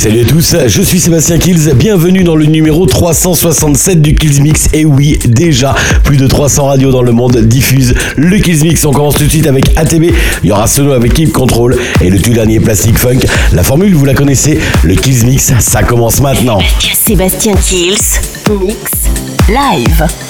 Salut à tous, je suis Sébastien Kills, bienvenue dans le numéro 367 du Kills Mix. Et oui, déjà, plus de 300 radios dans le monde diffusent le Kills Mix. On commence tout de suite avec ATB, il y aura Solo avec Keep Control et le tout dernier Plastic Funk. La formule, vous la connaissez, le Kills Mix, ça commence maintenant. Sébastien Kills. Mix. Live.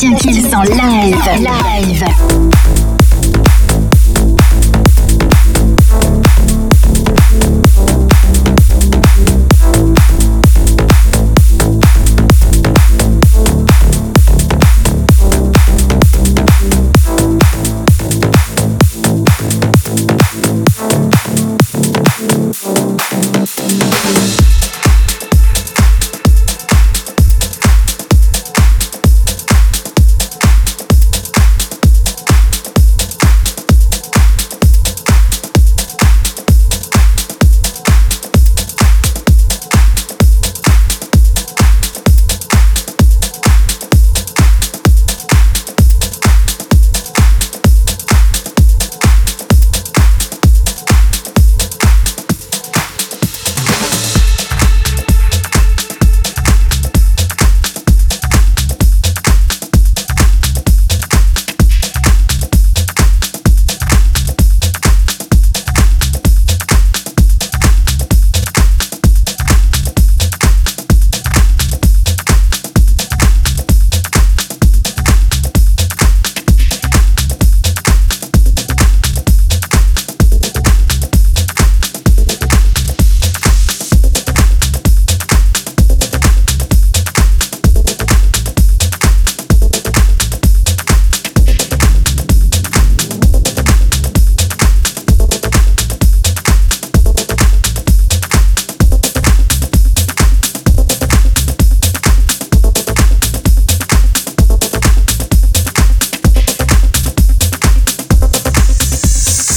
Sébastien Kills en live. Live.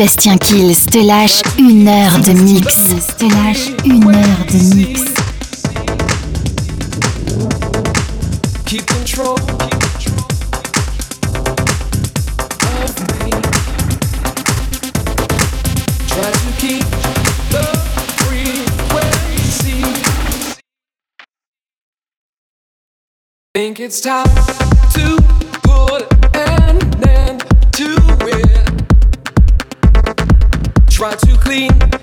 Sébastien Kills te lâche une heure de mix. Te lâche une heure de mix. Keep control. Think it's time to try to clean.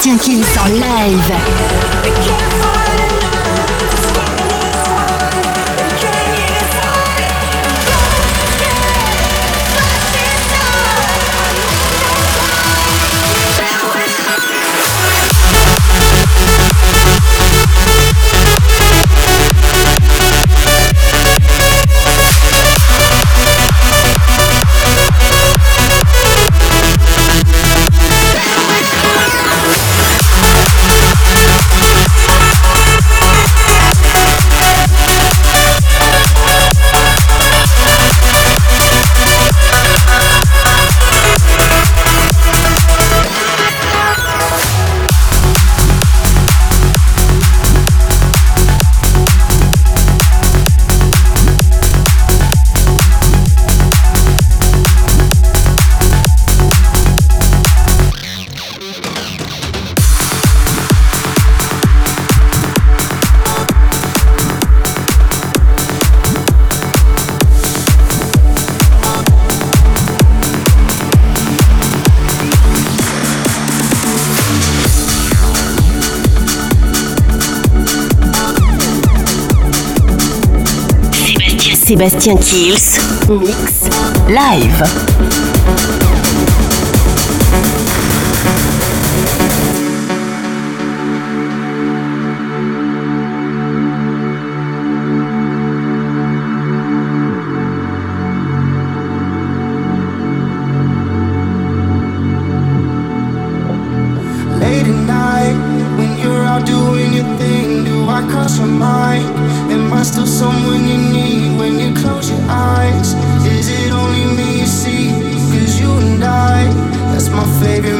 Sébastien Kills en live. Sébastien Kills, Mix, Live. doing your thing? Do I cross your mind? Am I still someone you need? my favorite.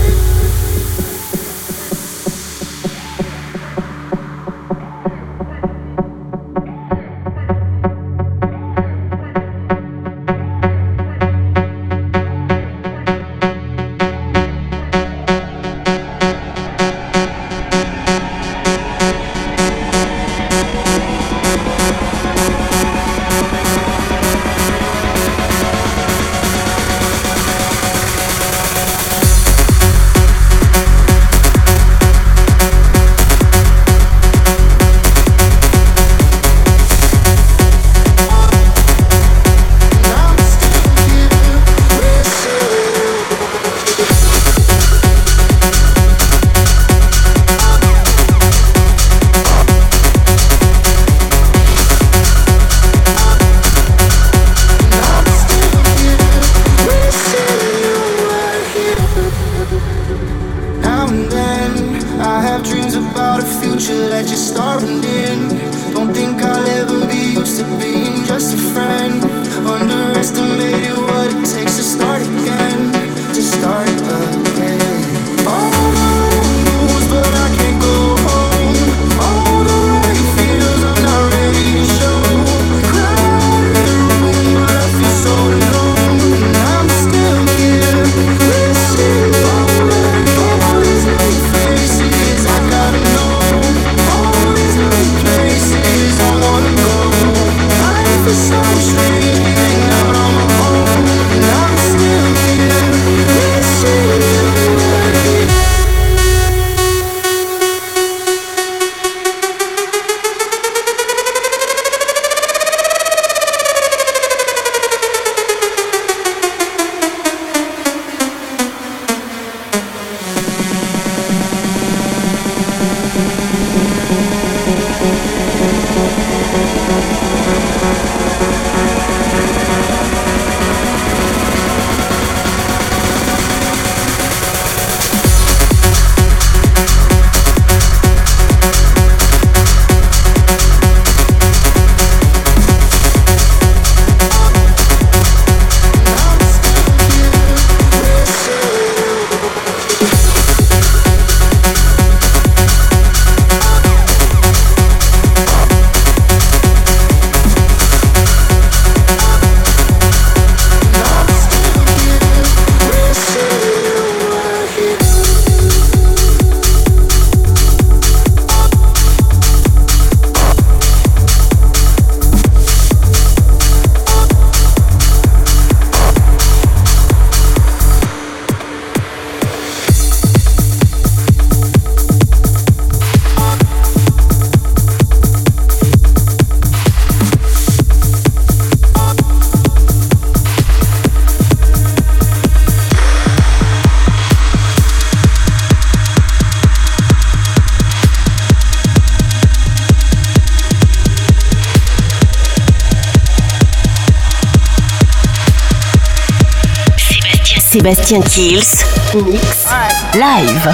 Sébastien Kills, Mix Live.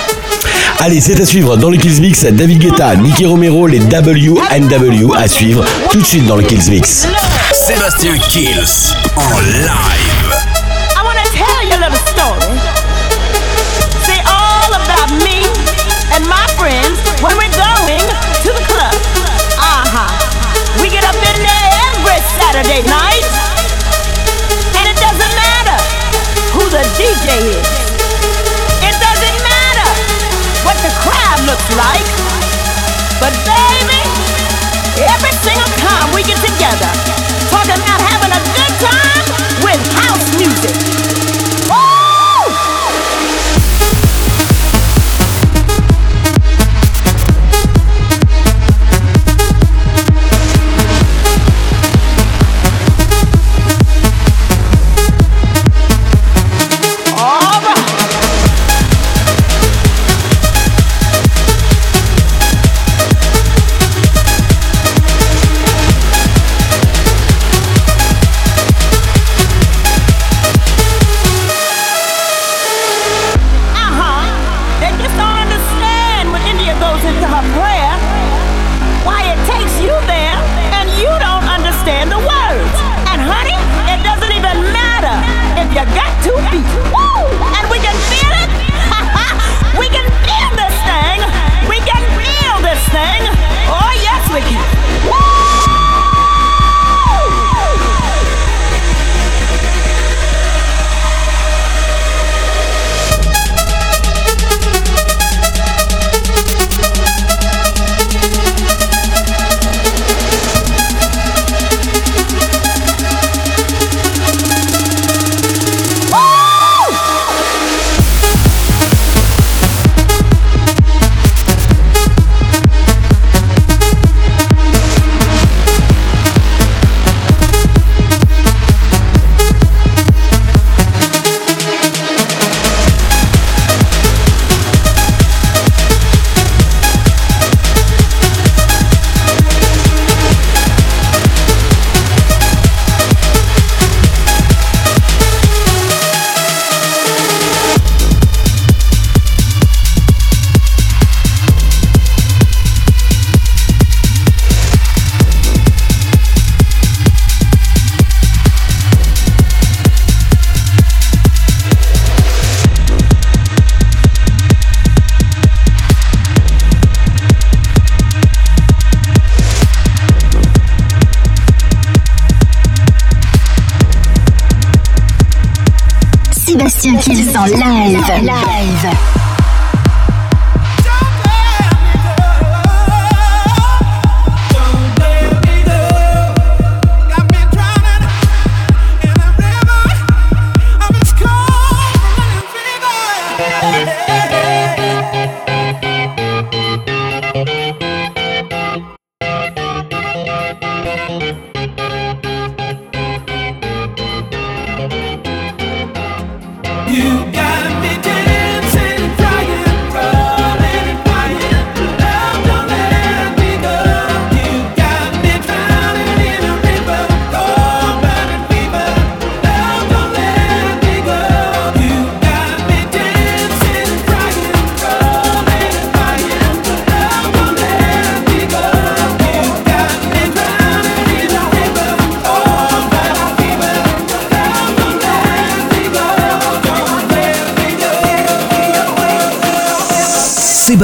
Allez, c'est à suivre dans le Kills Mix. David Guetta, Nicky Romero, les WNW à suivre tout de suite dans le Kills Mix. Sébastien Kills en live. I want to tell you a little story. Say all about me and my friends when we're going to the club. Uh-huh. We get up in there every Saturday night. DJ is. It doesn't matter what the crowd looks like. But baby, every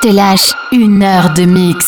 te lâche une heure de mix.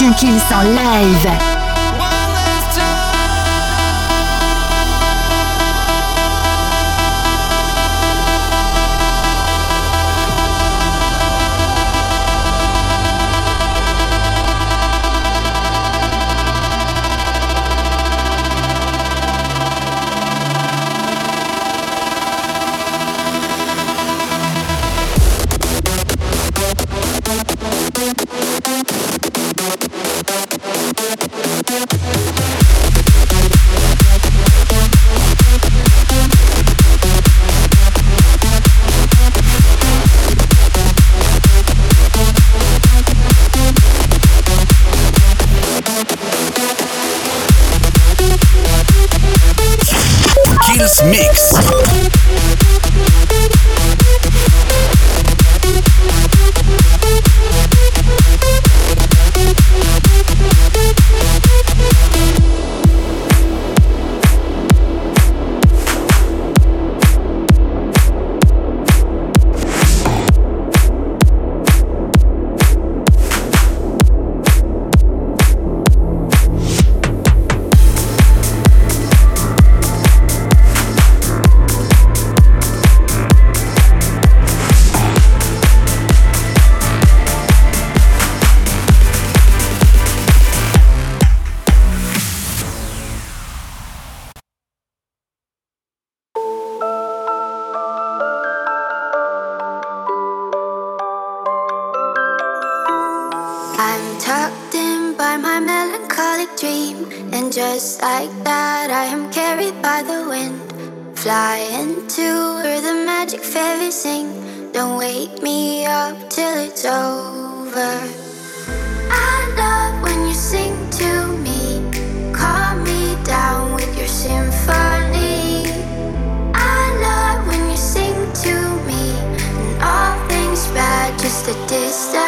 En live. Tucked in by my melancholic dream, and just like that, I am carried by the wind. Flying to where the magic fairies sing. Don't wake me up till it's over. I love when you sing to me, calm me down with your symphony. I love when you sing to me, and all things bad, just a distant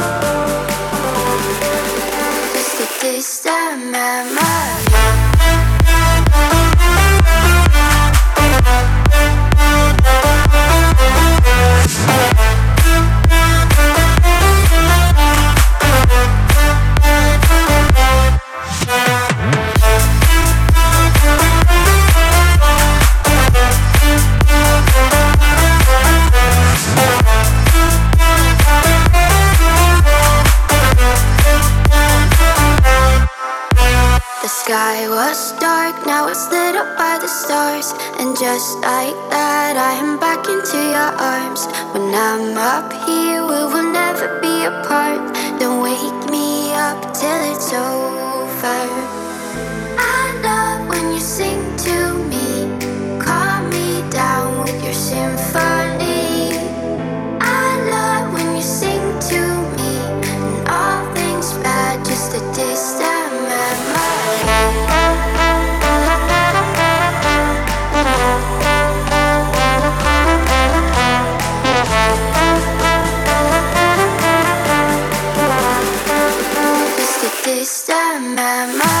Just like that, I am back into your arms. When I'm up here, we will never be apart. waste time by my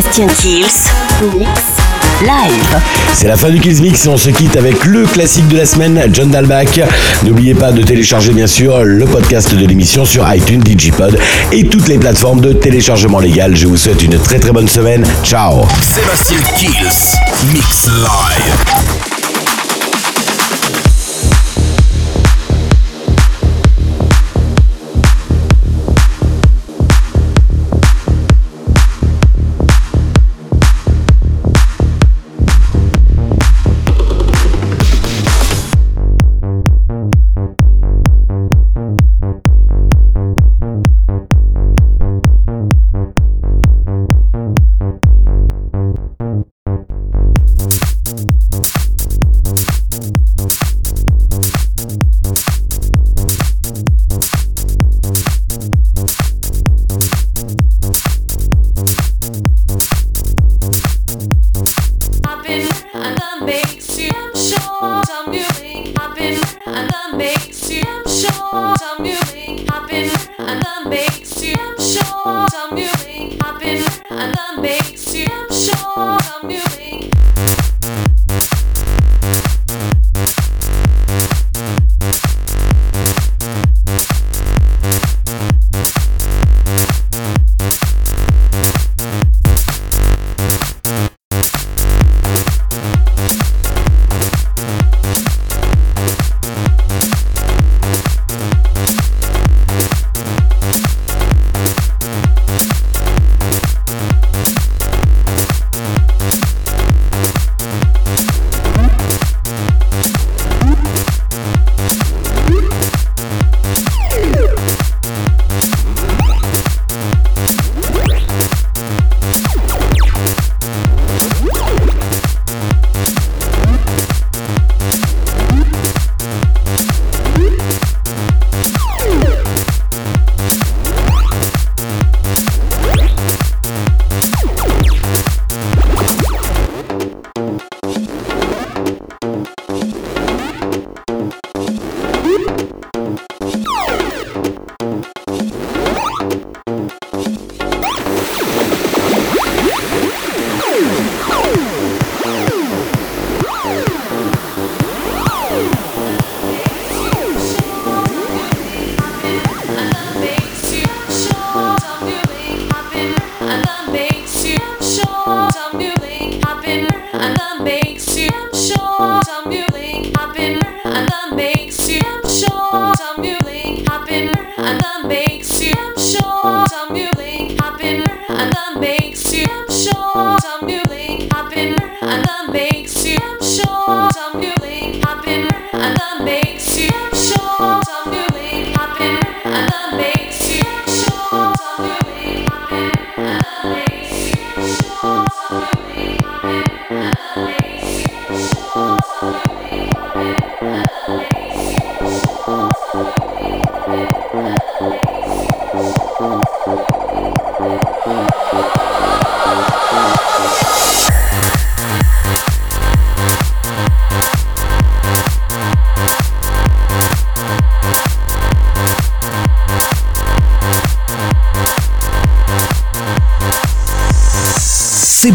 Sébastien Kills. Mix live. C'est la fin du Kills Mix et on se quitte avec le classique de la semaine, John Dalbach. N'oubliez pas de télécharger bien sûr le podcast de l'émission sur iTunes, Digipod et toutes les plateformes de téléchargement légal. Je vous souhaite une très très bonne semaine. Ciao. Sébastien Kills Mix Live.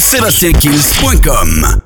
Sur sébastienKills.com.